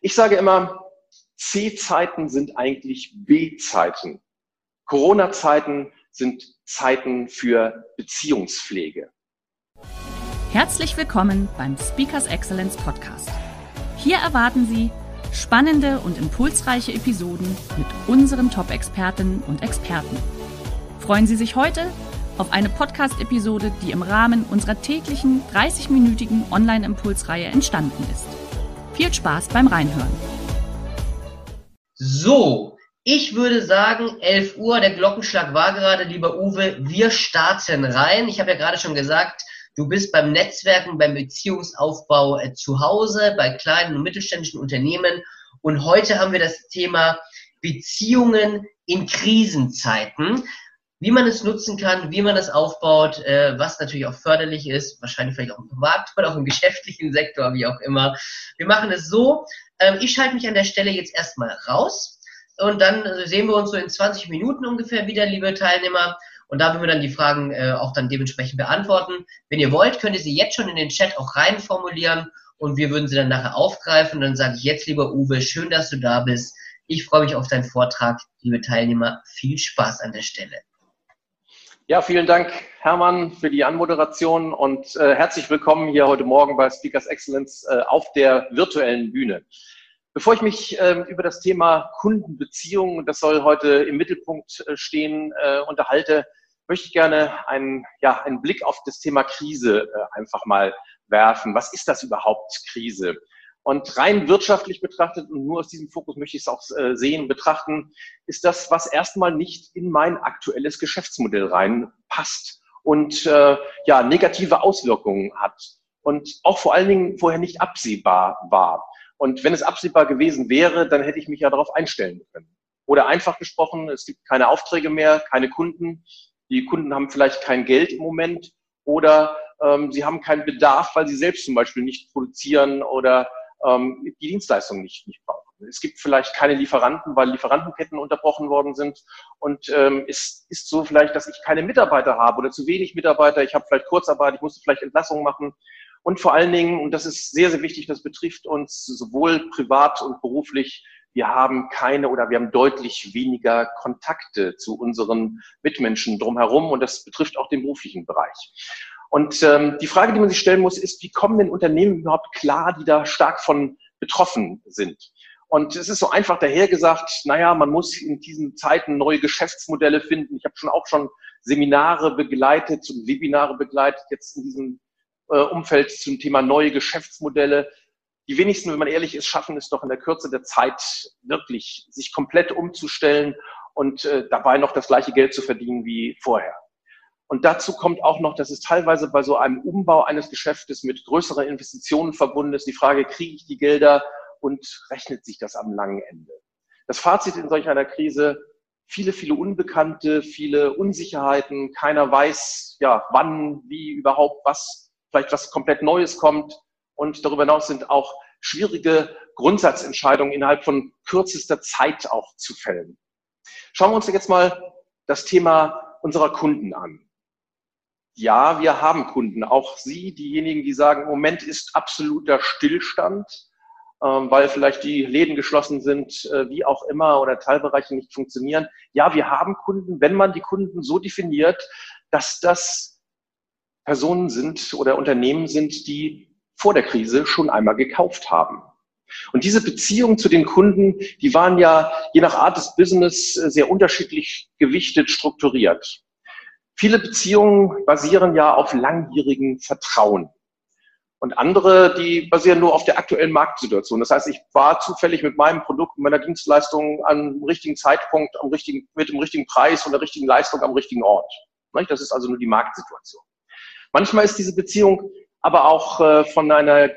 Ich sage immer, C-Zeiten sind eigentlich B-Zeiten. Corona-Zeiten sind Zeiten für Beziehungspflege. Herzlich willkommen beim Speakers Excellence Podcast. Hier erwarten Sie spannende und impulsreiche Episoden mit unseren Top-Expertinnen und Experten. Freuen Sie sich heute auf eine Podcast-Episode, die im Rahmen unserer täglichen 30-minütigen Online-Impulsreihe entstanden ist. Viel Spaß beim Reinhören. So, ich würde sagen, 11 Uhr, der Glockenschlag war gerade, lieber Uwe, wir starten rein. Ich habe ja gerade schon gesagt, du bist beim Netzwerken, beim Beziehungsaufbau äh, zu Hause, bei kleinen und mittelständischen Unternehmen. Und heute haben wir das Thema Beziehungen in Krisenzeiten wie man es nutzen kann, wie man es aufbaut, äh, was natürlich auch förderlich ist, wahrscheinlich vielleicht auch im Privat oder auch im geschäftlichen Sektor, wie auch immer. Wir machen es so, ähm, ich schalte mich an der Stelle jetzt erstmal raus und dann sehen wir uns so in 20 Minuten ungefähr wieder, liebe Teilnehmer. Und da werden wir dann die Fragen äh, auch dann dementsprechend beantworten. Wenn ihr wollt, könnt ihr sie jetzt schon in den Chat auch rein formulieren und wir würden sie dann nachher aufgreifen. Und dann sage ich jetzt, lieber Uwe, schön, dass du da bist. Ich freue mich auf deinen Vortrag, liebe Teilnehmer. Viel Spaß an der Stelle. Ja, vielen Dank, Hermann, für die Anmoderation und äh, herzlich willkommen hier heute Morgen bei Speakers Excellence äh, auf der virtuellen Bühne. Bevor ich mich äh, über das Thema Kundenbeziehungen, das soll heute im Mittelpunkt äh, stehen, äh, unterhalte, möchte ich gerne einen, ja, einen Blick auf das Thema Krise äh, einfach mal werfen. Was ist das überhaupt, Krise? Und rein wirtschaftlich betrachtet, und nur aus diesem Fokus möchte ich es auch äh, sehen, betrachten, ist das, was erstmal nicht in mein aktuelles Geschäftsmodell reinpasst und äh, ja, negative Auswirkungen hat. Und auch vor allen Dingen vorher nicht absehbar war. Und wenn es absehbar gewesen wäre, dann hätte ich mich ja darauf einstellen können. Oder einfach gesprochen, es gibt keine Aufträge mehr, keine Kunden. Die Kunden haben vielleicht kein Geld im Moment oder ähm, sie haben keinen Bedarf, weil sie selbst zum Beispiel nicht produzieren oder ähm, die Dienstleistung nicht, nicht brauchen. Es gibt vielleicht keine Lieferanten, weil Lieferantenketten unterbrochen worden sind. Und ähm, es ist so vielleicht, dass ich keine Mitarbeiter habe oder zu wenig Mitarbeiter. Ich habe vielleicht Kurzarbeit, ich musste vielleicht Entlassungen machen. Und vor allen Dingen, und das ist sehr, sehr wichtig, das betrifft uns sowohl privat und beruflich, wir haben keine oder wir haben deutlich weniger Kontakte zu unseren Mitmenschen drumherum und das betrifft auch den beruflichen Bereich. Und ähm, die Frage, die man sich stellen muss, ist, wie kommen denn Unternehmen überhaupt klar, die da stark von betroffen sind? Und es ist so einfach dahergesagt, naja, man muss in diesen Zeiten neue Geschäftsmodelle finden. Ich habe schon auch schon Seminare begleitet und Webinare begleitet, jetzt in diesem äh, Umfeld zum Thema neue Geschäftsmodelle. Die wenigsten, wenn man ehrlich ist, schaffen es doch in der Kürze der Zeit wirklich, sich komplett umzustellen und äh, dabei noch das gleiche Geld zu verdienen wie vorher. Und dazu kommt auch noch, dass es teilweise bei so einem Umbau eines Geschäftes mit größeren Investitionen verbunden ist. Die Frage, kriege ich die Gelder und rechnet sich das am langen Ende? Das Fazit in solch einer Krise, viele, viele Unbekannte, viele Unsicherheiten. Keiner weiß, ja, wann, wie überhaupt was, vielleicht was komplett Neues kommt. Und darüber hinaus sind auch schwierige Grundsatzentscheidungen innerhalb von kürzester Zeit auch zu fällen. Schauen wir uns jetzt mal das Thema unserer Kunden an ja, wir haben Kunden. Auch Sie, diejenigen, die sagen, im Moment ist absoluter Stillstand, ähm, weil vielleicht die Läden geschlossen sind, äh, wie auch immer, oder Teilbereiche nicht funktionieren. Ja, wir haben Kunden, wenn man die Kunden so definiert, dass das Personen sind oder Unternehmen sind, die vor der Krise schon einmal gekauft haben. Und diese Beziehungen zu den Kunden, die waren ja je nach Art des Business äh, sehr unterschiedlich gewichtet, strukturiert. Viele Beziehungen basieren ja auf langjährigem Vertrauen. Und andere, die basieren nur auf der aktuellen Marktsituation. Das heißt, ich war zufällig mit meinem Produkt, meiner Dienstleistung am richtigen Zeitpunkt, am richtigen, mit dem richtigen Preis und der richtigen Leistung am richtigen Ort. Das ist also nur die Marktsituation. Manchmal ist diese Beziehung aber auch äh, von einer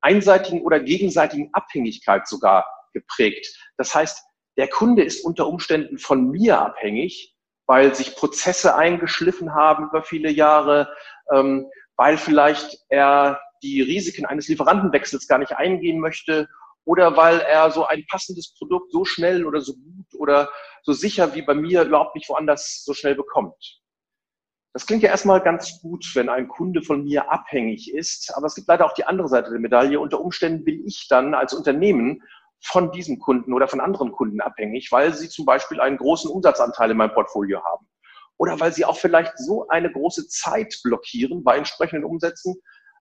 einseitigen oder gegenseitigen Abhängigkeit sogar geprägt. Das heißt, der Kunde ist unter Umständen von mir abhängig, weil sich Prozesse eingeschliffen haben über viele Jahre, ähm, weil vielleicht er die Risiken eines Lieferantenwechsels gar nicht eingehen möchte oder weil er so ein passendes Produkt so schnell oder so gut oder so sicher wie bei mir überhaupt nicht woanders so schnell bekommt. Das klingt ja erstmal ganz gut, wenn ein Kunde von mir abhängig ist, aber es gibt leider auch die andere Seite der Medaille. Unter Umständen bin ich dann als Unternehmen von diesem Kunden oder von anderen Kunden abhängig, weil sie zum Beispiel einen großen Umsatzanteil in meinem Portfolio haben. Oder weil sie auch vielleicht so eine große Zeit blockieren bei entsprechenden Umsätzen,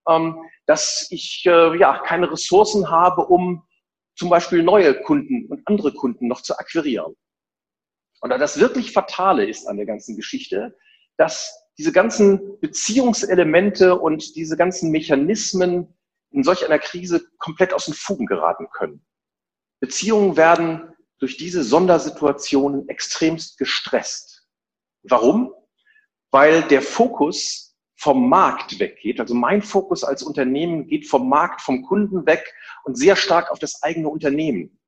ähm, dass ich äh, ja keine Ressourcen habe, um zum Beispiel neue Kunden und andere Kunden noch zu akquirieren. Und das wirklich Fatale ist an der ganzen Geschichte, dass diese ganzen Beziehungselemente und diese ganzen Mechanismen in solch einer Krise komplett aus den Fugen geraten können. Beziehungen werden durch diese Sondersituationen extremst gestresst. Warum? Weil der Fokus vom Markt weggeht. Also mein Fokus als Unternehmen geht vom Markt, vom Kunden weg und sehr stark auf das eigene Unternehmen.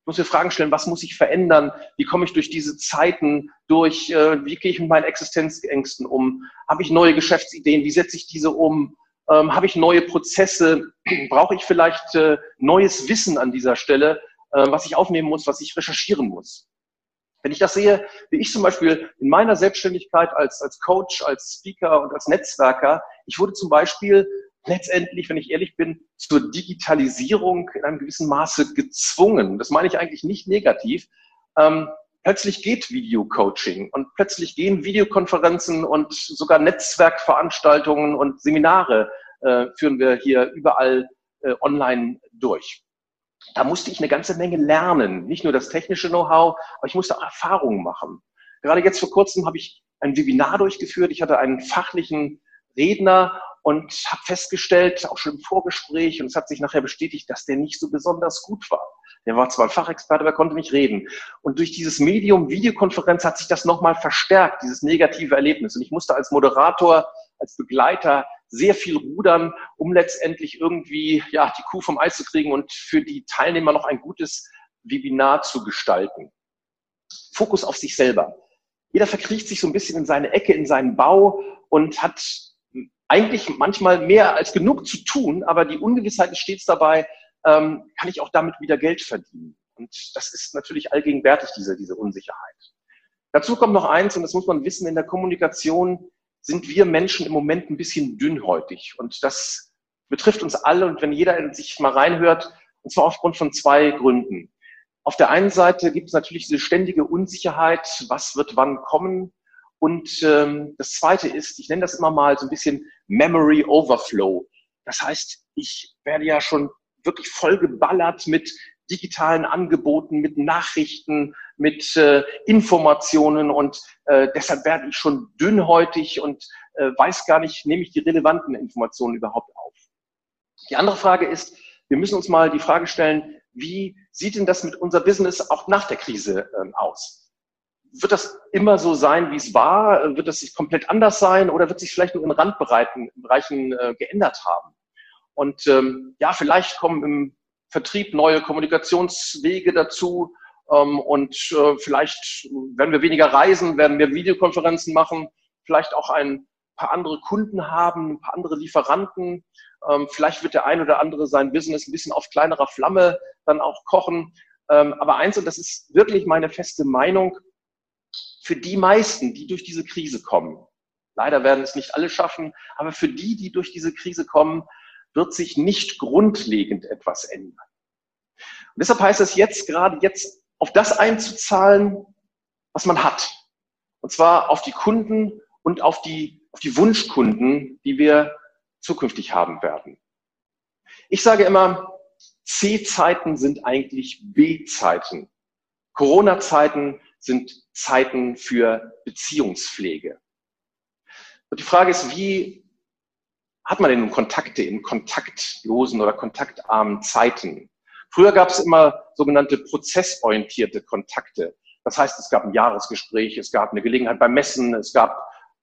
Ich muss mir Fragen stellen, was muss ich verändern? Wie komme ich durch diese Zeiten durch? Äh, wie gehe ich mit meinen Existenzängsten um? Habe ich neue Geschäftsideen? Wie setze ich diese um? Ähm, habe ich neue Prozesse? Brauche ich vielleicht äh, neues Wissen an dieser Stelle, äh, was ich aufnehmen muss, was ich recherchieren muss? Wenn ich das sehe, wie ich zum Beispiel in meiner Selbstständigkeit als, als Coach, als Speaker und als Netzwerker, ich wurde zum Beispiel letztendlich, wenn ich ehrlich bin, zur Digitalisierung in einem gewissen Maße gezwungen. Das meine ich eigentlich nicht negativ. Ähm, plötzlich geht Videocoaching und plötzlich gehen Videokonferenzen und sogar Netzwerkveranstaltungen und Seminare äh, führen wir hier überall äh, online durch. Da musste ich eine ganze Menge lernen, nicht nur das technische Know-how, aber ich musste auch Erfahrungen machen. Gerade jetzt vor kurzem habe ich ein Webinar durchgeführt. Ich hatte einen fachlichen Redner und habe festgestellt, auch schon im Vorgespräch, und es hat sich nachher bestätigt, dass der nicht so besonders gut war. Der war zwar ein Fachexperte, aber konnte nicht reden. Und durch dieses Medium Videokonferenz hat sich das nochmal verstärkt, dieses negative Erlebnis. Und ich musste als Moderator, als Begleiter sehr viel rudern, um letztendlich irgendwie ja, die Kuh vom Eis zu kriegen und für die Teilnehmer noch ein gutes Webinar zu gestalten. Fokus auf sich selber. Jeder verkriecht sich so ein bisschen in seine Ecke, in seinen Bau und hat eigentlich manchmal mehr als genug zu tun, aber die Ungewissheit ist stets dabei, ähm, kann ich auch damit wieder Geld verdienen. Und das ist natürlich allgegenwärtig, diese, diese Unsicherheit. Dazu kommt noch eins, und das muss man wissen, in der Kommunikation sind wir Menschen im Moment ein bisschen dünnhäutig. Und das betrifft uns alle. Und wenn jeder sich mal reinhört, und zwar aufgrund von zwei Gründen. Auf der einen Seite gibt es natürlich diese ständige Unsicherheit, was wird wann kommen. Und ähm, das Zweite ist, ich nenne das immer mal so ein bisschen Memory Overflow. Das heißt, ich werde ja schon wirklich vollgeballert mit digitalen Angeboten, mit Nachrichten, mit äh, Informationen und äh, deshalb werde ich schon dünnhäutig und äh, weiß gar nicht, nehme ich die relevanten Informationen überhaupt auf. Die andere Frage ist, wir müssen uns mal die Frage stellen, wie sieht denn das mit unser Business auch nach der Krise äh, aus? wird das immer so sein, wie es war? Wird das komplett anders sein oder wird sich vielleicht nur in Randbereichen Bereichen, äh, geändert haben? Und ähm, ja, vielleicht kommen im Vertrieb neue Kommunikationswege dazu ähm, und äh, vielleicht werden wir weniger reisen, werden wir Videokonferenzen machen, vielleicht auch ein paar andere Kunden haben, ein paar andere Lieferanten. Ähm, vielleicht wird der ein oder andere sein Business ein bisschen auf kleinerer Flamme dann auch kochen. Ähm, aber eins, und das ist wirklich meine feste Meinung, für die meisten, die durch diese Krise kommen, leider werden es nicht alle schaffen, aber für die, die durch diese Krise kommen, wird sich nicht grundlegend etwas ändern. Und deshalb heißt es jetzt gerade jetzt auf das einzuzahlen, was man hat. Und zwar auf die Kunden und auf die, auf die Wunschkunden, die wir zukünftig haben werden. Ich sage immer, C-Zeiten sind eigentlich B-Zeiten. Corona-Zeiten sind Zeiten für Beziehungspflege. Und die Frage ist, wie hat man denn Kontakte in kontaktlosen oder kontaktarmen Zeiten? Früher gab es immer sogenannte prozessorientierte Kontakte. Das heißt, es gab ein Jahresgespräch, es gab eine Gelegenheit beim Messen, es gab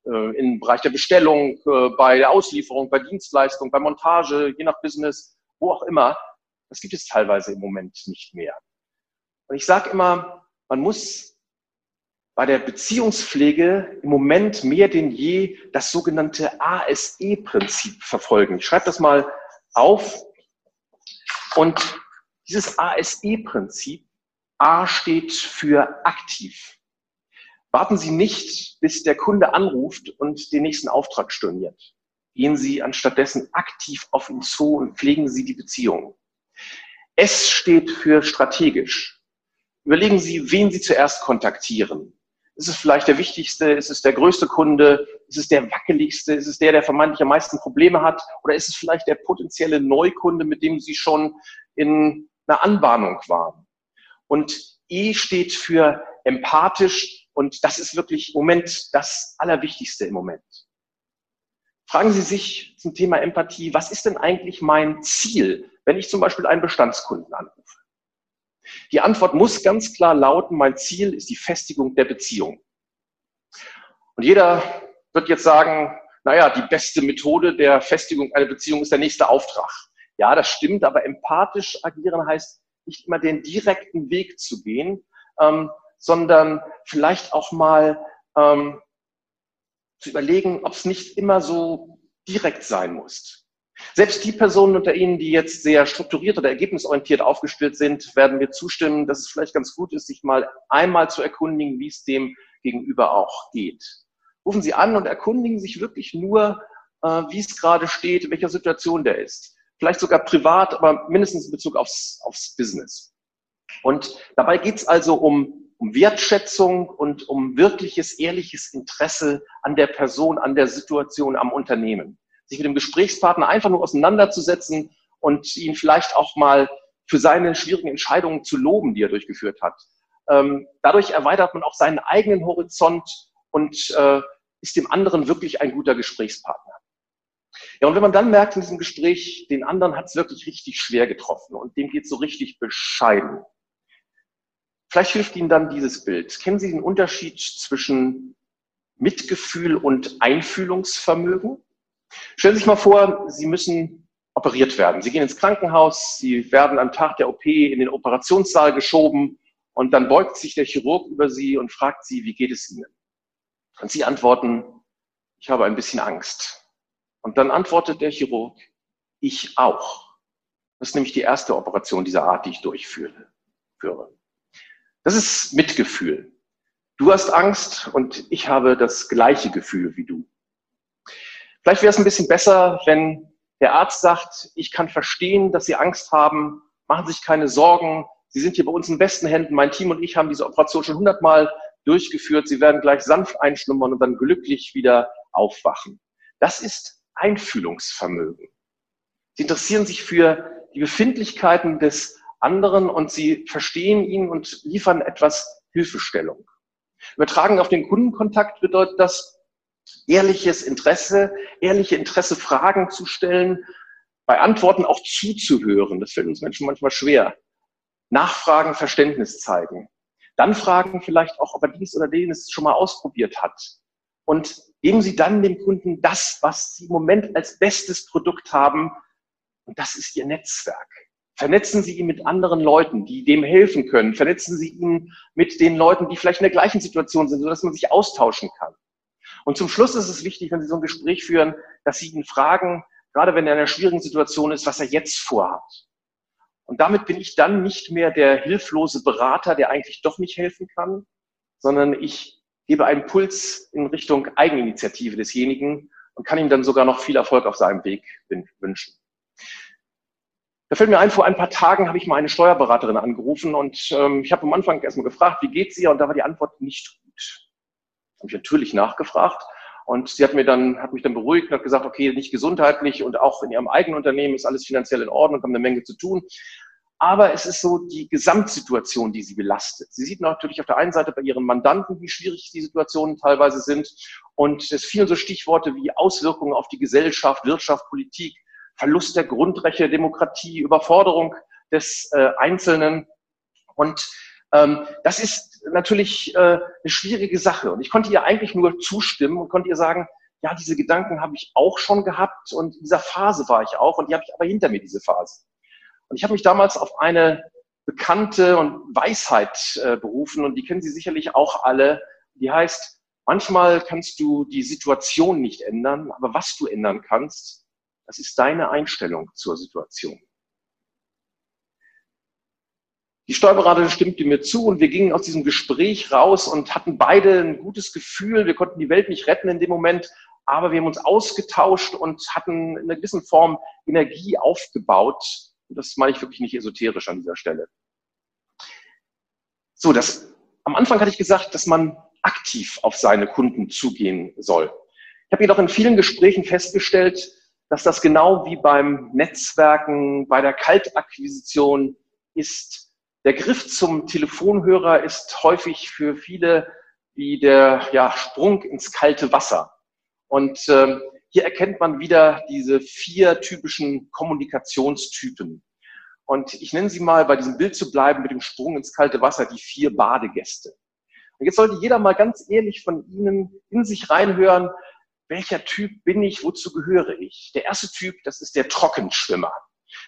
äh, im Bereich der Bestellung, äh, bei der Auslieferung, bei Dienstleistung, bei Montage, je nach Business, wo auch immer, das gibt es teilweise im Moment nicht mehr. Und ich sage immer, man muss bei der Beziehungspflege im Moment mehr denn je das sogenannte ASE-Prinzip verfolgen. Ich schreibe das mal auf. Und dieses ASE-Prinzip, A steht für aktiv. Warten Sie nicht, bis der Kunde anruft und den nächsten Auftrag storniert. Gehen Sie anstattdessen aktiv auf ihn zu und pflegen Sie die Beziehung. S steht für strategisch. Überlegen Sie, wen Sie zuerst kontaktieren. Ist es vielleicht der wichtigste? Ist es der größte Kunde? Ist es der wackeligste? Ist es der, der vermeintlich am meisten Probleme hat? Oder ist es vielleicht der potenzielle Neukunde, mit dem Sie schon in einer Anbahnung waren? Und E steht für empathisch und das ist wirklich im Moment das Allerwichtigste im Moment. Fragen Sie sich zum Thema Empathie, was ist denn eigentlich mein Ziel, wenn ich zum Beispiel einen Bestandskunden anrufe? Die Antwort muss ganz klar lauten, mein Ziel ist die Festigung der Beziehung. Und jeder wird jetzt sagen, naja, die beste Methode der Festigung einer Beziehung ist der nächste Auftrag. Ja, das stimmt, aber empathisch agieren heißt nicht immer den direkten Weg zu gehen, ähm, sondern vielleicht auch mal ähm, zu überlegen, ob es nicht immer so direkt sein muss. Selbst die Personen unter Ihnen, die jetzt sehr strukturiert oder ergebnisorientiert aufgestellt sind, werden mir zustimmen, dass es vielleicht ganz gut ist, sich mal einmal zu erkundigen, wie es dem Gegenüber auch geht. Rufen Sie an und erkundigen sich wirklich nur, äh, wie es gerade steht, in welcher Situation der ist. Vielleicht sogar privat, aber mindestens in Bezug aufs, aufs Business. Und dabei geht es also um, um Wertschätzung und um wirkliches, ehrliches Interesse an der Person, an der Situation, am Unternehmen sich mit dem Gesprächspartner einfach nur auseinanderzusetzen und ihn vielleicht auch mal für seine schwierigen Entscheidungen zu loben, die er durchgeführt hat. Ähm, dadurch erweitert man auch seinen eigenen Horizont und äh, ist dem anderen wirklich ein guter Gesprächspartner. Ja, und wenn man dann merkt in diesem Gespräch, den anderen hat es wirklich richtig schwer getroffen und dem geht so richtig bescheiden. Vielleicht hilft Ihnen dann dieses Bild. Kennen Sie den Unterschied zwischen Mitgefühl und Einfühlungsvermögen? Stellen Sie sich mal vor, Sie müssen operiert werden. Sie gehen ins Krankenhaus, Sie werden am Tag der OP in den Operationssaal geschoben und dann beugt sich der Chirurg über Sie und fragt Sie, wie geht es Ihnen? Und Sie antworten, ich habe ein bisschen Angst. Und dann antwortet der Chirurg, ich auch. Das ist nämlich die erste Operation dieser Art, die ich durchführe. Das ist Mitgefühl. Du hast Angst und ich habe das gleiche Gefühl wie du. Vielleicht wäre es ein bisschen besser, wenn der Arzt sagt, ich kann verstehen, dass Sie Angst haben, machen Sie sich keine Sorgen, Sie sind hier bei uns in besten Händen, mein Team und ich haben diese Operation schon hundertmal durchgeführt, Sie werden gleich sanft einschlummern und dann glücklich wieder aufwachen. Das ist Einfühlungsvermögen. Sie interessieren sich für die Befindlichkeiten des anderen und Sie verstehen ihn und liefern etwas Hilfestellung. Übertragen auf den Kundenkontakt bedeutet das, ehrliches Interesse, ehrliche Interesse Fragen zu stellen, bei Antworten auch zuzuhören. Das fällt uns Menschen manchmal schwer. Nachfragen, Verständnis zeigen. Dann fragen vielleicht auch, ob er dies oder jenes schon mal ausprobiert hat. Und geben Sie dann dem Kunden das, was Sie im Moment als bestes Produkt haben. Und das ist Ihr Netzwerk. Vernetzen Sie ihn mit anderen Leuten, die dem helfen können. Vernetzen Sie ihn mit den Leuten, die vielleicht in der gleichen Situation sind, sodass man sich austauschen kann. Und zum Schluss ist es wichtig, wenn Sie so ein Gespräch führen, dass Sie ihn fragen, gerade wenn er in einer schwierigen Situation ist, was er jetzt vorhat. Und damit bin ich dann nicht mehr der hilflose Berater, der eigentlich doch nicht helfen kann, sondern ich gebe einen Puls in Richtung Eigeninitiative desjenigen und kann ihm dann sogar noch viel Erfolg auf seinem Weg wünschen. Da fällt mir ein, vor ein paar Tagen habe ich mal eine Steuerberaterin angerufen und ähm, ich habe am Anfang erstmal gefragt, wie geht's ihr? Und da war die Antwort nicht gut habe ich natürlich nachgefragt. Und sie hat mir dann, hat mich dann beruhigt und hat gesagt, okay, nicht gesundheitlich und auch in ihrem eigenen Unternehmen ist alles finanziell in Ordnung haben eine Menge zu tun. Aber es ist so die Gesamtsituation, die sie belastet. Sie sieht natürlich auf der einen Seite bei ihren Mandanten, wie schwierig die Situationen teilweise sind. Und es fielen so Stichworte wie Auswirkungen auf die Gesellschaft, Wirtschaft, Politik, Verlust der Grundrechte, Demokratie, Überforderung des äh, Einzelnen. Und ähm, das ist natürlich äh, eine schwierige Sache. Und ich konnte ihr eigentlich nur zustimmen und konnte ihr sagen, ja, diese Gedanken habe ich auch schon gehabt und in dieser Phase war ich auch und die habe ich aber hinter mir, diese Phase. Und ich habe mich damals auf eine bekannte und Weisheit äh, berufen und die kennen Sie sicherlich auch alle. Die heißt, manchmal kannst du die Situation nicht ändern, aber was du ändern kannst, das ist deine Einstellung zur Situation. Die Steuerberaterin stimmte mir zu und wir gingen aus diesem Gespräch raus und hatten beide ein gutes Gefühl. Wir konnten die Welt nicht retten in dem Moment, aber wir haben uns ausgetauscht und hatten in einer gewissen Form Energie aufgebaut. Und das meine ich wirklich nicht esoterisch an dieser Stelle. So, das, am Anfang hatte ich gesagt, dass man aktiv auf seine Kunden zugehen soll. Ich habe jedoch in vielen Gesprächen festgestellt, dass das genau wie beim Netzwerken, bei der Kaltakquisition ist. Der Griff zum Telefonhörer ist häufig für viele wie der ja, Sprung ins kalte Wasser. Und ähm, hier erkennt man wieder diese vier typischen Kommunikationstypen. Und ich nenne sie mal, bei diesem Bild zu bleiben, mit dem Sprung ins kalte Wasser, die vier Badegäste. Und jetzt sollte jeder mal ganz ehrlich von Ihnen in sich reinhören, welcher Typ bin ich, wozu gehöre ich? Der erste Typ, das ist der Trockenschwimmer.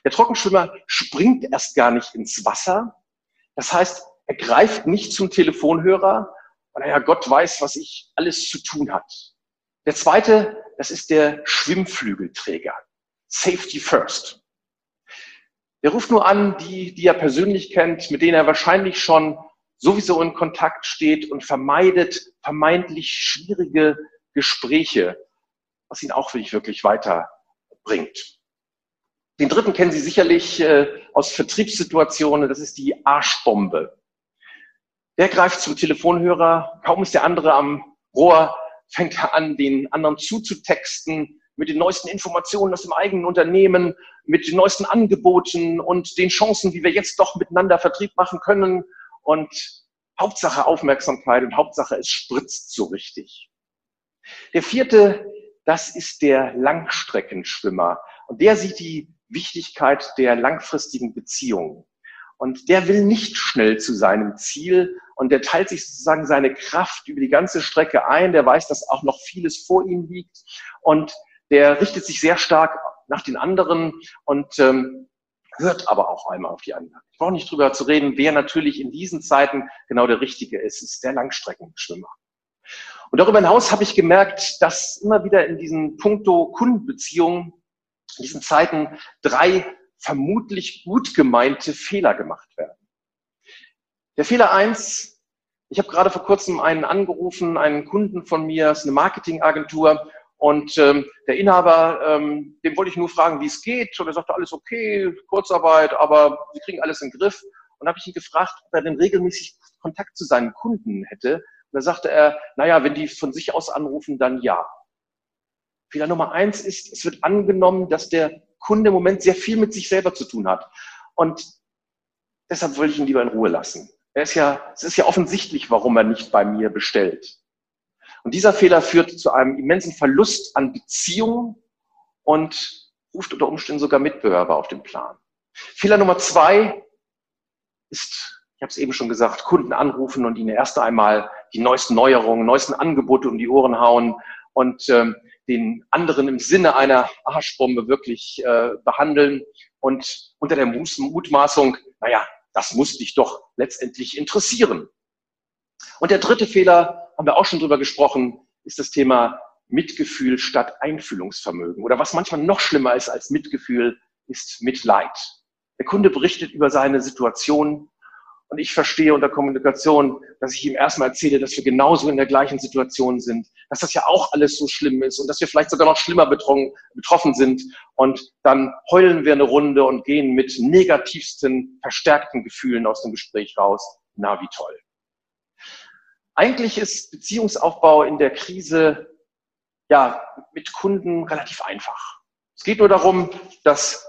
Der Trockenschwimmer springt erst gar nicht ins Wasser. Das heißt, er greift nicht zum Telefonhörer, weil er ja Gott weiß, was ich alles zu tun hat. Der zweite, das ist der Schwimmflügelträger. Safety first. Der ruft nur an, die, die er persönlich kennt, mit denen er wahrscheinlich schon sowieso in Kontakt steht und vermeidet vermeintlich schwierige Gespräche, was ihn auch nicht wirklich weiterbringt. Den dritten kennen Sie sicherlich äh, aus Vertriebssituationen, das ist die Arschbombe. Der greift zum Telefonhörer, kaum ist der andere am Rohr, fängt er an, den anderen zuzutexten mit den neuesten Informationen aus dem eigenen Unternehmen, mit den neuesten Angeboten und den Chancen, wie wir jetzt doch miteinander Vertrieb machen können. Und Hauptsache Aufmerksamkeit und Hauptsache es spritzt so richtig. Der vierte, das ist der Langstreckenschwimmer. Und der sieht die Wichtigkeit der langfristigen Beziehungen. Und der will nicht schnell zu seinem Ziel und der teilt sich sozusagen seine Kraft über die ganze Strecke ein. Der weiß, dass auch noch vieles vor ihm liegt und der richtet sich sehr stark nach den anderen und ähm, hört aber auch einmal auf die anderen. Ich brauche nicht drüber zu reden, wer natürlich in diesen Zeiten genau der Richtige ist, ist der Langstreckenschwimmer. Und darüber hinaus habe ich gemerkt, dass immer wieder in diesen Punkto Kundenbeziehungen, in diesen Zeiten drei vermutlich gut gemeinte Fehler gemacht werden. Der Fehler eins, ich habe gerade vor kurzem einen angerufen, einen Kunden von mir, ist eine Marketingagentur, und ähm, der Inhaber, ähm, dem wollte ich nur fragen, wie es geht. Und er sagte, alles okay, Kurzarbeit, aber wir kriegen alles in den Griff. Und habe ich ihn gefragt, ob er denn regelmäßig Kontakt zu seinen Kunden hätte. Und da sagte er, naja, wenn die von sich aus anrufen, dann ja. Fehler Nummer eins ist, es wird angenommen, dass der Kunde im Moment sehr viel mit sich selber zu tun hat. Und deshalb wollte ich ihn lieber in Ruhe lassen. Er ist ja, es ist ja offensichtlich, warum er nicht bei mir bestellt. Und dieser Fehler führt zu einem immensen Verlust an Beziehungen und ruft unter Umständen sogar Mitbewerber auf den Plan. Fehler Nummer zwei ist, ich habe es eben schon gesagt, Kunden anrufen und ihnen erst einmal die neuesten Neuerungen, neuesten Angebote um die Ohren hauen und ähm, den anderen im Sinne einer Arschbombe wirklich äh, behandeln und unter der Mutmaßung, naja, das muss dich doch letztendlich interessieren. Und der dritte Fehler, haben wir auch schon drüber gesprochen, ist das Thema Mitgefühl statt Einfühlungsvermögen. Oder was manchmal noch schlimmer ist als Mitgefühl, ist Mitleid. Der Kunde berichtet über seine Situation und ich verstehe unter Kommunikation, dass ich ihm erstmal erzähle, dass wir genauso in der gleichen Situation sind, dass das ja auch alles so schlimm ist und dass wir vielleicht sogar noch schlimmer betroffen sind. Und dann heulen wir eine Runde und gehen mit negativsten, verstärkten Gefühlen aus dem Gespräch raus. Na, wie toll. Eigentlich ist Beziehungsaufbau in der Krise ja mit Kunden relativ einfach. Es geht nur darum, das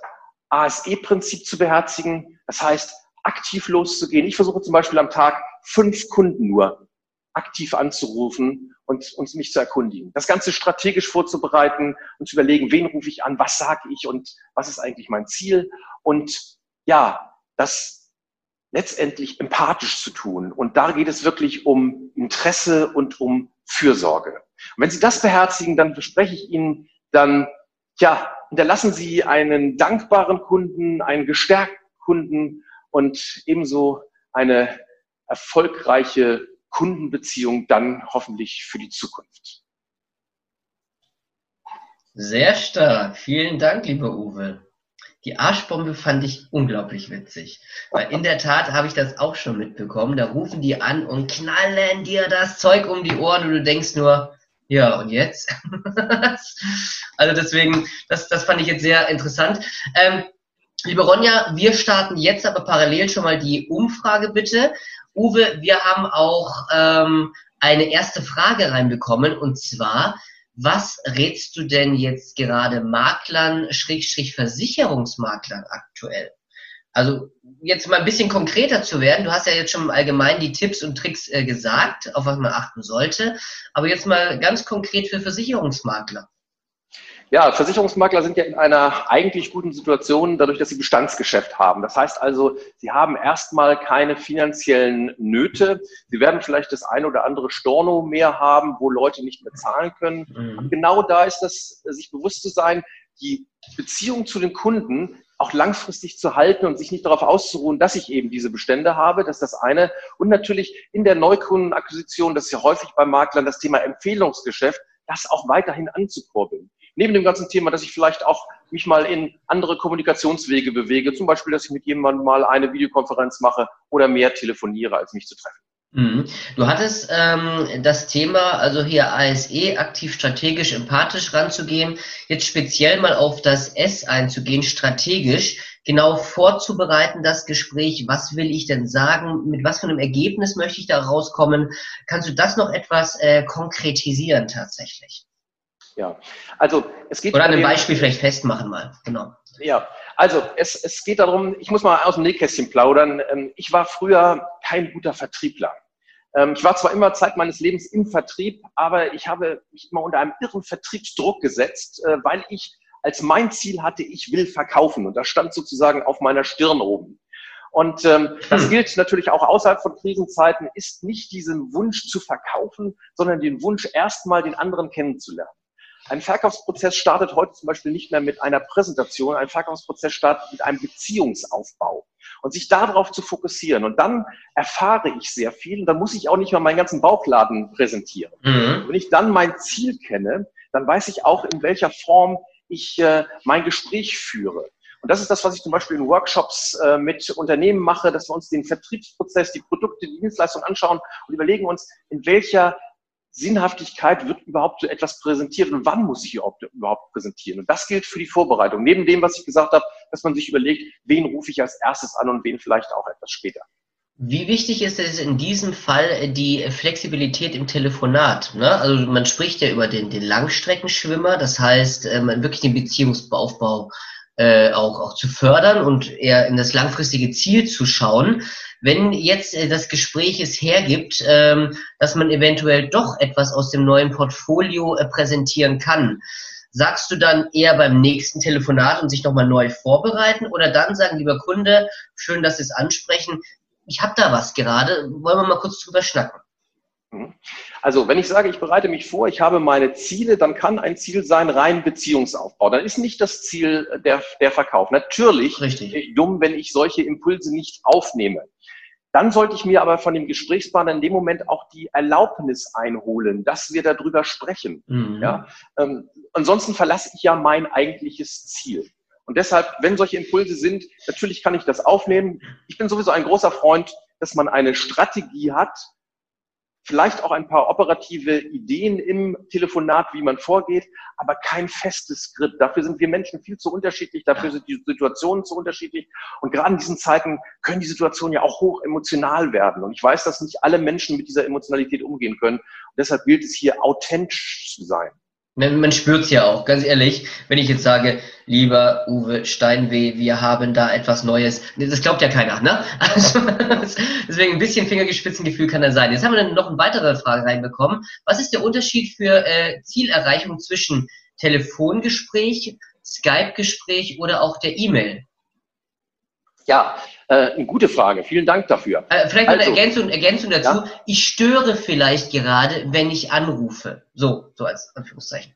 ASE-Prinzip zu beherzigen. Das heißt, aktiv loszugehen. Ich versuche zum Beispiel am Tag fünf Kunden nur aktiv anzurufen und uns mich zu erkundigen. Das Ganze strategisch vorzubereiten und zu überlegen, wen rufe ich an, was sage ich und was ist eigentlich mein Ziel. Und ja, das letztendlich empathisch zu tun. Und da geht es wirklich um Interesse und um Fürsorge. Und wenn Sie das beherzigen, dann verspreche ich Ihnen, dann, ja, hinterlassen Sie einen dankbaren Kunden, einen gestärkten Kunden und ebenso eine erfolgreiche Kundenbeziehung dann hoffentlich für die Zukunft. Sehr stark. Vielen Dank, lieber Uwe. Die Arschbombe fand ich unglaublich witzig. Weil in der Tat habe ich das auch schon mitbekommen. Da rufen die an und knallen dir das Zeug um die Ohren und du denkst nur, ja, und jetzt? also deswegen, das, das fand ich jetzt sehr interessant. Ähm, liebe Ronja, wir starten jetzt aber parallel schon mal die Umfrage bitte. Uwe, wir haben auch ähm, eine erste Frage reinbekommen und zwar, was rätst du denn jetzt gerade Maklern, Schrägstrich Versicherungsmaklern aktuell? Also jetzt mal ein bisschen konkreter zu werden. Du hast ja jetzt schon allgemein die Tipps und Tricks äh, gesagt, auf was man achten sollte. Aber jetzt mal ganz konkret für Versicherungsmakler. Ja, Versicherungsmakler sind ja in einer eigentlich guten Situation, dadurch, dass sie Bestandsgeschäft haben. Das heißt also, sie haben erstmal keine finanziellen Nöte. Sie werden vielleicht das eine oder andere Storno mehr haben, wo Leute nicht mehr zahlen können. Mhm. genau da ist das, sich bewusst zu sein, die Beziehung zu den Kunden auch langfristig zu halten und sich nicht darauf auszuruhen, dass ich eben diese Bestände habe. Das ist das eine. Und natürlich in der Neukundenakquisition, das ist ja häufig bei Maklern das Thema Empfehlungsgeschäft, das auch weiterhin anzukurbeln neben dem ganzen Thema, dass ich vielleicht auch mich mal in andere Kommunikationswege bewege, zum Beispiel, dass ich mit jemandem mal eine Videokonferenz mache oder mehr telefoniere, als mich zu treffen. Mhm. Du hattest ähm, das Thema, also hier ASE, aktiv strategisch, empathisch ranzugehen, jetzt speziell mal auf das S einzugehen, strategisch, genau vorzubereiten, das Gespräch, was will ich denn sagen, mit was für einem Ergebnis möchte ich da rauskommen. Kannst du das noch etwas äh, konkretisieren tatsächlich? Ja, also es geht. Oder an einem Beispiel vielleicht festmachen mal, genau. Ja, also es, es geht darum, ich muss mal aus dem Nähkästchen plaudern. Ähm, ich war früher kein guter Vertriebler. Ähm, ich war zwar immer Zeit meines Lebens im Vertrieb, aber ich habe mich immer unter einem irren Vertriebsdruck gesetzt, äh, weil ich als mein Ziel hatte, ich will verkaufen. Und das stand sozusagen auf meiner Stirn oben. Und ähm, das hm. gilt natürlich auch außerhalb von Krisenzeiten, ist nicht diesen Wunsch zu verkaufen, sondern den Wunsch, erstmal den anderen kennenzulernen. Ein Verkaufsprozess startet heute zum Beispiel nicht mehr mit einer Präsentation. Ein Verkaufsprozess startet mit einem Beziehungsaufbau. Und sich darauf zu fokussieren. Und dann erfahre ich sehr viel. Und dann muss ich auch nicht mal meinen ganzen Bauchladen präsentieren. Mhm. Wenn ich dann mein Ziel kenne, dann weiß ich auch, in welcher Form ich äh, mein Gespräch führe. Und das ist das, was ich zum Beispiel in Workshops äh, mit Unternehmen mache, dass wir uns den Vertriebsprozess, die Produkte, die Dienstleistungen anschauen und überlegen uns, in welcher Sinnhaftigkeit wird überhaupt so etwas präsentiert und wann muss ich überhaupt präsentieren? Und das gilt für die Vorbereitung. Neben dem, was ich gesagt habe, dass man sich überlegt, wen rufe ich als erstes an und wen vielleicht auch etwas später. Wie wichtig ist es in diesem Fall die Flexibilität im Telefonat? Ne? Also man spricht ja über den, den Langstreckenschwimmer, das heißt, äh, wirklich den Beziehungsaufbau äh, auch, auch zu fördern und eher in das langfristige Ziel zu schauen. Wenn jetzt äh, das Gespräch es hergibt, ähm, dass man eventuell doch etwas aus dem neuen Portfolio äh, präsentieren kann, sagst du dann eher beim nächsten Telefonat und sich nochmal neu vorbereiten oder dann sagen, lieber Kunde, schön, dass Sie es ansprechen, ich habe da was gerade, wollen wir mal kurz drüber schnacken? Mhm. Also wenn ich sage, ich bereite mich vor, ich habe meine Ziele, dann kann ein Ziel sein rein Beziehungsaufbau. Dann ist nicht das Ziel der, der Verkauf. Natürlich Richtig. dumm, wenn ich solche Impulse nicht aufnehme. Dann sollte ich mir aber von dem Gesprächspartner in dem Moment auch die Erlaubnis einholen, dass wir darüber sprechen. Mhm. Ja? Ähm, ansonsten verlasse ich ja mein eigentliches Ziel. Und deshalb, wenn solche Impulse sind, natürlich kann ich das aufnehmen. Ich bin sowieso ein großer Freund, dass man eine Strategie hat, vielleicht auch ein paar operative Ideen im Telefonat, wie man vorgeht, aber kein festes Skript. Dafür sind wir Menschen viel zu unterschiedlich, dafür sind die Situationen zu unterschiedlich. Und gerade in diesen Zeiten können die Situationen ja auch hoch emotional werden. Und ich weiß, dass nicht alle Menschen mit dieser Emotionalität umgehen können. Und deshalb gilt es hier, authentisch zu sein. Man spürt's ja auch, ganz ehrlich, wenn ich jetzt sage, lieber Uwe Steinweh, wir haben da etwas Neues. Das glaubt ja keiner, ne? Also, deswegen ein bisschen Fingergespitzengefühl kann da sein. Jetzt haben wir dann noch eine weitere Frage reinbekommen. Was ist der Unterschied für äh, Zielerreichung zwischen Telefongespräch, Skype-Gespräch oder auch der E-Mail? Ja, äh, eine gute Frage. Vielen Dank dafür. Äh, vielleicht also, eine Ergänzung, Ergänzung dazu. Ja? Ich störe vielleicht gerade, wenn ich anrufe. So, so als Anführungszeichen.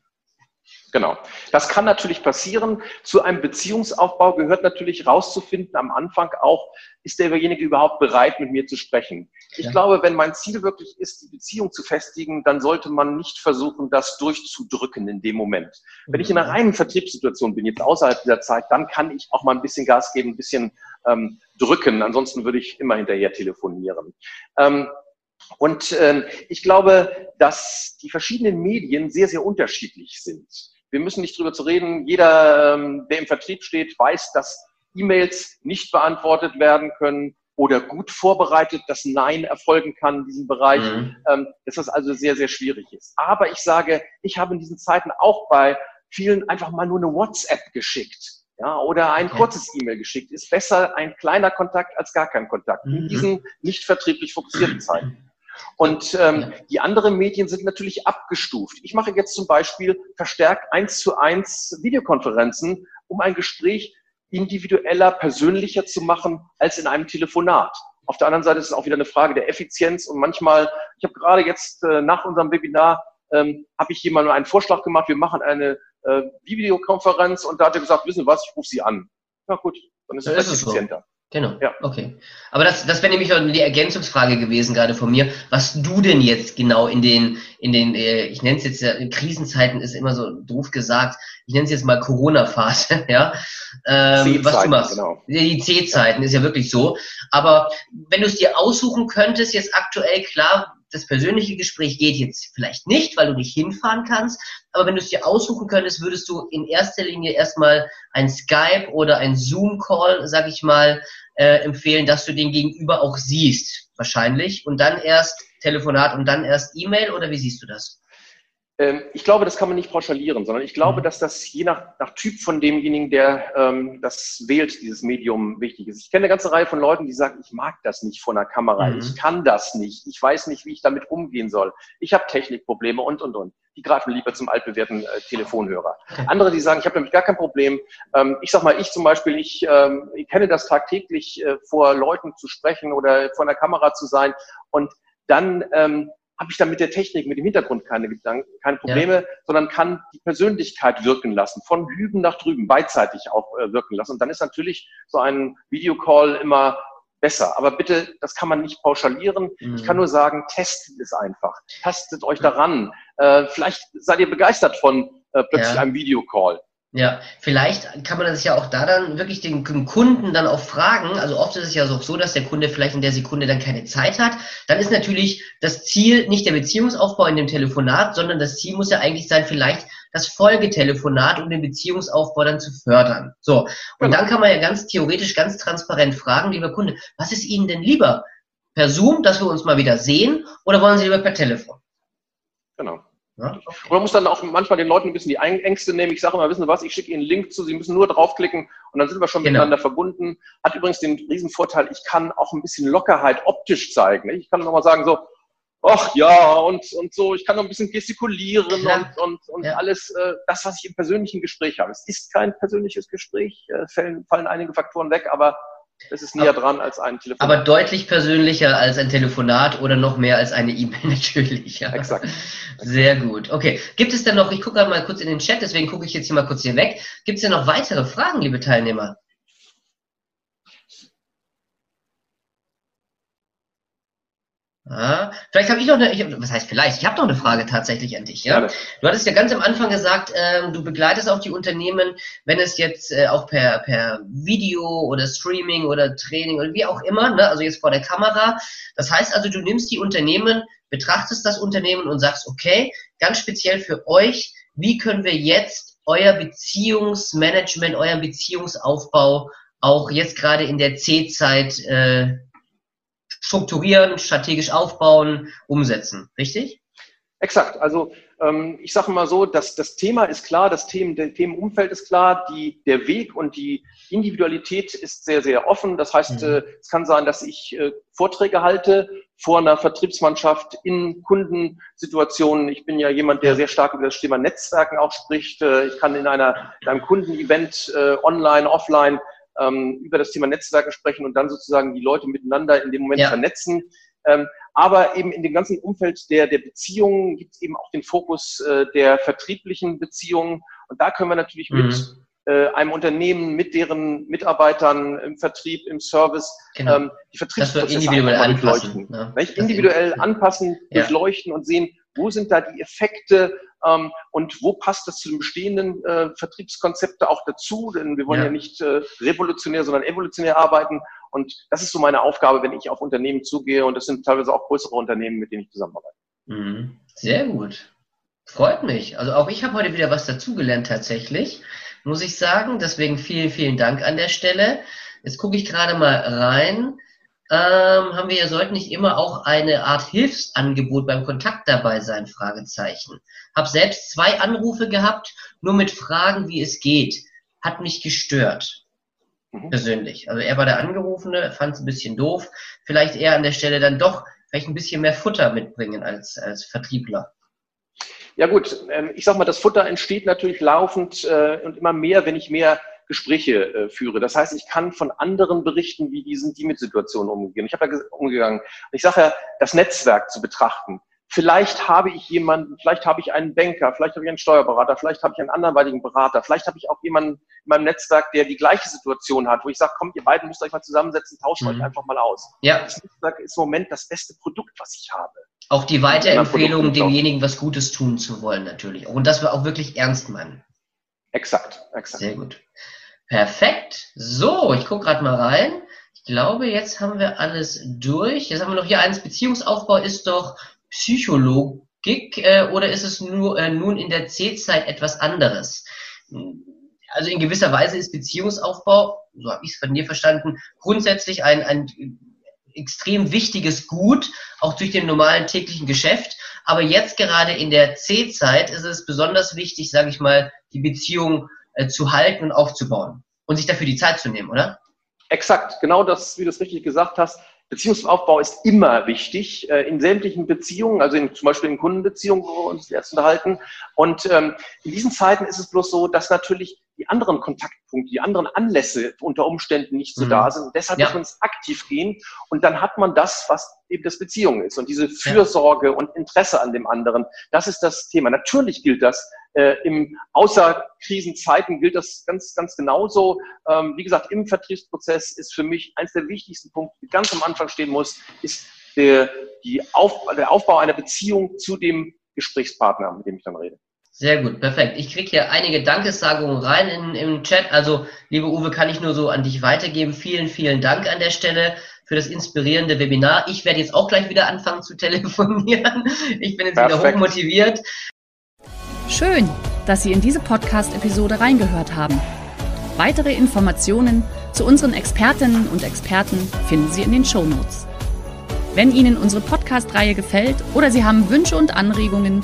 Genau. Das kann natürlich passieren. Zu einem Beziehungsaufbau gehört natürlich rauszufinden am Anfang auch, ist derjenige überhaupt bereit, mit mir zu sprechen. Ich ja. glaube, wenn mein Ziel wirklich ist, die Beziehung zu festigen, dann sollte man nicht versuchen, das durchzudrücken in dem Moment. Wenn ich in einer mhm. reinen Vertriebssituation bin, jetzt außerhalb dieser Zeit, dann kann ich auch mal ein bisschen Gas geben, ein bisschen ähm, drücken. Ansonsten würde ich immer hinterher telefonieren. Ähm, und ähm, ich glaube, dass die verschiedenen Medien sehr, sehr unterschiedlich sind. Wir müssen nicht drüber zu reden. Jeder, ähm, der im Vertrieb steht, weiß, dass E-Mails nicht beantwortet werden können oder gut vorbereitet, dass Nein erfolgen kann in diesem Bereich, mhm. ähm, dass das also sehr, sehr schwierig ist. Aber ich sage, ich habe in diesen Zeiten auch bei vielen einfach mal nur eine WhatsApp geschickt. Ja, oder ein kurzes E-Mail geschickt. Ist besser ein kleiner Kontakt als gar kein Kontakt. Mhm. In diesen nicht vertrieblich fokussierten Zeiten. Und ähm, die anderen Medien sind natürlich abgestuft. Ich mache jetzt zum Beispiel verstärkt eins zu eins Videokonferenzen, um ein Gespräch individueller, persönlicher zu machen als in einem Telefonat. Auf der anderen Seite ist es auch wieder eine Frage der Effizienz und manchmal, ich habe gerade jetzt äh, nach unserem Webinar, ähm, habe ich jemandem einen Vorschlag gemacht, wir machen eine äh, Videokonferenz und da hat er gesagt, wissen Sie was, ich rufe Sie an. Na gut, dann ist es effizienter. So. Genau. Ja. Okay. Aber das, das wäre nämlich die Ergänzungsfrage gewesen gerade von mir, was du denn jetzt genau in den, in den, äh, ich nenne es jetzt ja, in Krisenzeiten ist immer so doof gesagt, ich nenne es jetzt mal Corona-Phase, ja, ähm, was du machst. Genau. Die C-Zeiten ist ja wirklich so. Aber wenn du es dir aussuchen könntest, jetzt aktuell klar, das persönliche Gespräch geht jetzt vielleicht nicht, weil du nicht hinfahren kannst, aber wenn du es dir aussuchen könntest, würdest du in erster Linie erstmal ein Skype oder ein Zoom-Call, sag ich mal, äh, empfehlen, dass du den Gegenüber auch siehst, wahrscheinlich, und dann erst Telefonat und dann erst E-Mail oder wie siehst du das? Ähm, ich glaube, das kann man nicht pauschalieren, sondern ich glaube, mhm. dass das je nach, nach Typ von demjenigen, der ähm, das wählt, dieses Medium wichtig ist. Ich kenne eine ganze Reihe von Leuten, die sagen, ich mag das nicht vor einer Kamera, mhm. ich kann das nicht, ich weiß nicht, wie ich damit umgehen soll, ich habe Technikprobleme und, und, und. Die greifen lieber zum altbewährten äh, Telefonhörer. Andere, die sagen, ich habe damit gar kein Problem. Ähm, ich sag mal, ich zum Beispiel, ich, ähm, ich kenne das tagtäglich, äh, vor Leuten zu sprechen oder vor einer Kamera zu sein und dann ähm, habe ich dann mit der Technik, mit dem Hintergrund keine Gedanken, keine Probleme, ja. sondern kann die Persönlichkeit wirken lassen, von hüben nach drüben, beidseitig auch äh, wirken lassen. Und dann ist natürlich so ein Videocall immer besser. Aber bitte, das kann man nicht pauschalieren. Mhm. Ich kann nur sagen, testet es einfach. Tastet euch daran. Äh, vielleicht seid ihr begeistert von äh, plötzlich ja. einem Videocall. Ja, vielleicht kann man sich ja auch da dann wirklich den Kunden dann auch fragen. Also oft ist es ja so, dass der Kunde vielleicht in der Sekunde dann keine Zeit hat. Dann ist natürlich das Ziel nicht der Beziehungsaufbau in dem Telefonat, sondern das Ziel muss ja eigentlich sein, vielleicht das Folgetelefonat, um den Beziehungsaufbau dann zu fördern. So. Und genau. dann kann man ja ganz theoretisch, ganz transparent fragen, lieber Kunde, was ist Ihnen denn lieber? Per Zoom, dass wir uns mal wieder sehen, oder wollen Sie lieber per Telefon? Genau. Ja? Und man muss dann auch manchmal den Leuten ein bisschen die Ängste nehmen. Ich sage immer, wissen Sie was, ich schicke Ihnen einen Link zu, Sie müssen nur draufklicken und dann sind wir schon genau. miteinander verbunden. Hat übrigens den riesen Vorteil, ich kann auch ein bisschen Lockerheit optisch zeigen. Ich kann nochmal sagen so, ach ja, und, und so, ich kann noch ein bisschen gestikulieren ja. und, und, und ja. alles, äh, das, was ich im persönlichen Gespräch habe. Es ist kein persönliches Gespräch, äh, fallen, fallen einige Faktoren weg, aber es ist näher aber, dran als ein Telefonat. Aber deutlich persönlicher als ein Telefonat oder noch mehr als eine E-Mail natürlich. Ja. Exakt. Sehr gut. Okay. Gibt es denn noch, ich gucke mal kurz in den Chat, deswegen gucke ich jetzt hier mal kurz hier weg. Gibt es denn noch weitere Fragen, liebe Teilnehmer? Ah, vielleicht habe ich noch eine, ich, was heißt vielleicht, ich habe noch eine Frage tatsächlich an dich. Ja? Du hattest ja ganz am Anfang gesagt, ähm, du begleitest auch die Unternehmen, wenn es jetzt äh, auch per, per Video oder Streaming oder Training oder wie auch immer, ne? also jetzt vor der Kamera. Das heißt also, du nimmst die Unternehmen, betrachtest das Unternehmen und sagst, okay, ganz speziell für euch, wie können wir jetzt euer Beziehungsmanagement, euren Beziehungsaufbau auch jetzt gerade in der C-Zeit äh, strukturieren, strategisch aufbauen, umsetzen. Richtig? Exakt. Also ähm, ich sage mal so, dass das Thema ist klar, das Themen, Themenumfeld ist klar, die, der Weg und die Individualität ist sehr, sehr offen. Das heißt, mhm. äh, es kann sein, dass ich äh, Vorträge halte vor einer Vertriebsmannschaft in Kundensituationen. Ich bin ja jemand, der sehr stark über das Thema Netzwerken auch spricht. Äh, ich kann in, einer, in einem Kundenevent äh, online, offline ähm, über das Thema Netzwerke sprechen und dann sozusagen die Leute miteinander in dem Moment ja. vernetzen. Ähm, aber eben in dem ganzen Umfeld der, der Beziehungen gibt es eben auch den Fokus äh, der vertrieblichen Beziehungen. Und da können wir natürlich mhm. mit äh, einem Unternehmen, mit deren Mitarbeitern im Vertrieb, im Service, genau. ähm, die Vertriebsprozesse individuell anpassen. Ne? Individuell anpassen, ja. durchleuchten und sehen, wo sind da die Effekte ähm, und wo passt das zu den bestehenden äh, Vertriebskonzepte auch dazu? Denn wir wollen ja, ja nicht äh, revolutionär, sondern evolutionär arbeiten. Und das ist so meine Aufgabe, wenn ich auf Unternehmen zugehe. Und das sind teilweise auch größere Unternehmen, mit denen ich zusammenarbeite. Mhm. Sehr gut. Freut mich. Also auch ich habe heute wieder was dazugelernt tatsächlich, muss ich sagen. Deswegen vielen, vielen Dank an der Stelle. Jetzt gucke ich gerade mal rein ähm, haben wir ja, sollten nicht immer auch eine Art Hilfsangebot beim Kontakt dabei sein? Fragezeichen. Hab selbst zwei Anrufe gehabt, nur mit Fragen, wie es geht. Hat mich gestört. Mhm. Persönlich. Also er war der Angerufene, fand es ein bisschen doof. Vielleicht eher an der Stelle dann doch vielleicht ein bisschen mehr Futter mitbringen als, als Vertriebler. Ja gut, ähm, ich sag mal, das Futter entsteht natürlich laufend äh, und immer mehr, wenn ich mehr Gespräche äh, führe. Das heißt, ich kann von anderen berichten, wie die sind die mit Situationen umgehen. Ich habe da umgegangen. Ich sage ja, das Netzwerk zu betrachten. Vielleicht habe ich jemanden, vielleicht habe ich einen Banker, vielleicht habe ich einen Steuerberater, vielleicht habe ich einen anderweitigen Berater, vielleicht habe ich auch jemanden in meinem Netzwerk, der die gleiche Situation hat, wo ich sage, kommt, ihr beiden müsst euch mal zusammensetzen, tauscht mhm. euch einfach mal aus. Ja. Das Netzwerk ist im Moment das beste Produkt, was ich habe. Auch die Weiterempfehlung, demjenigen was Gutes tun zu wollen, natürlich. Und das wir auch wirklich ernst meinen. Exakt, exakt. Sehr gut. Perfekt. So, ich gucke gerade mal rein. Ich glaube, jetzt haben wir alles durch. Jetzt haben wir noch hier eins. Beziehungsaufbau ist doch Psychologik äh, oder ist es nur, äh, nun in der C-Zeit etwas anderes? Also in gewisser Weise ist Beziehungsaufbau, so habe ich es von dir verstanden, grundsätzlich ein, ein extrem wichtiges Gut, auch durch den normalen täglichen Geschäft. Aber jetzt gerade in der C-Zeit ist es besonders wichtig, sage ich mal, die Beziehung äh, zu halten und aufzubauen und sich dafür die Zeit zu nehmen, oder? Exakt, genau das, wie du es richtig gesagt hast. Beziehungsaufbau ist immer wichtig, äh, in sämtlichen Beziehungen, also in, zum Beispiel in Kundenbeziehungen, wo wir uns jetzt unterhalten. Und ähm, in diesen Zeiten ist es bloß so, dass natürlich die anderen Kontaktpunkte, die anderen Anlässe unter Umständen nicht so mhm. da sind. Und deshalb ja. muss man es aktiv gehen und dann hat man das, was eben das Beziehung ist. Und diese Fürsorge ja. und Interesse an dem anderen, das ist das Thema. Natürlich gilt das äh, im Außerkrisenzeiten gilt das ganz, ganz genauso. Ähm, wie gesagt, im Vertriebsprozess ist für mich eines der wichtigsten Punkte, die ganz am Anfang stehen muss, ist der, die Auf, der Aufbau einer Beziehung zu dem Gesprächspartner, mit dem ich dann rede. Sehr gut, perfekt. Ich kriege hier einige Dankessagungen rein in, im Chat. Also, liebe Uwe, kann ich nur so an dich weitergeben. Vielen, vielen Dank an der Stelle für das inspirierende Webinar. Ich werde jetzt auch gleich wieder anfangen zu telefonieren. Ich bin jetzt Perfekt. wieder hochmotiviert. Schön, dass Sie in diese Podcast-Episode reingehört haben. Weitere Informationen zu unseren Expertinnen und Experten finden Sie in den Show Notes. Wenn Ihnen unsere Podcast-Reihe gefällt oder Sie haben Wünsche und Anregungen,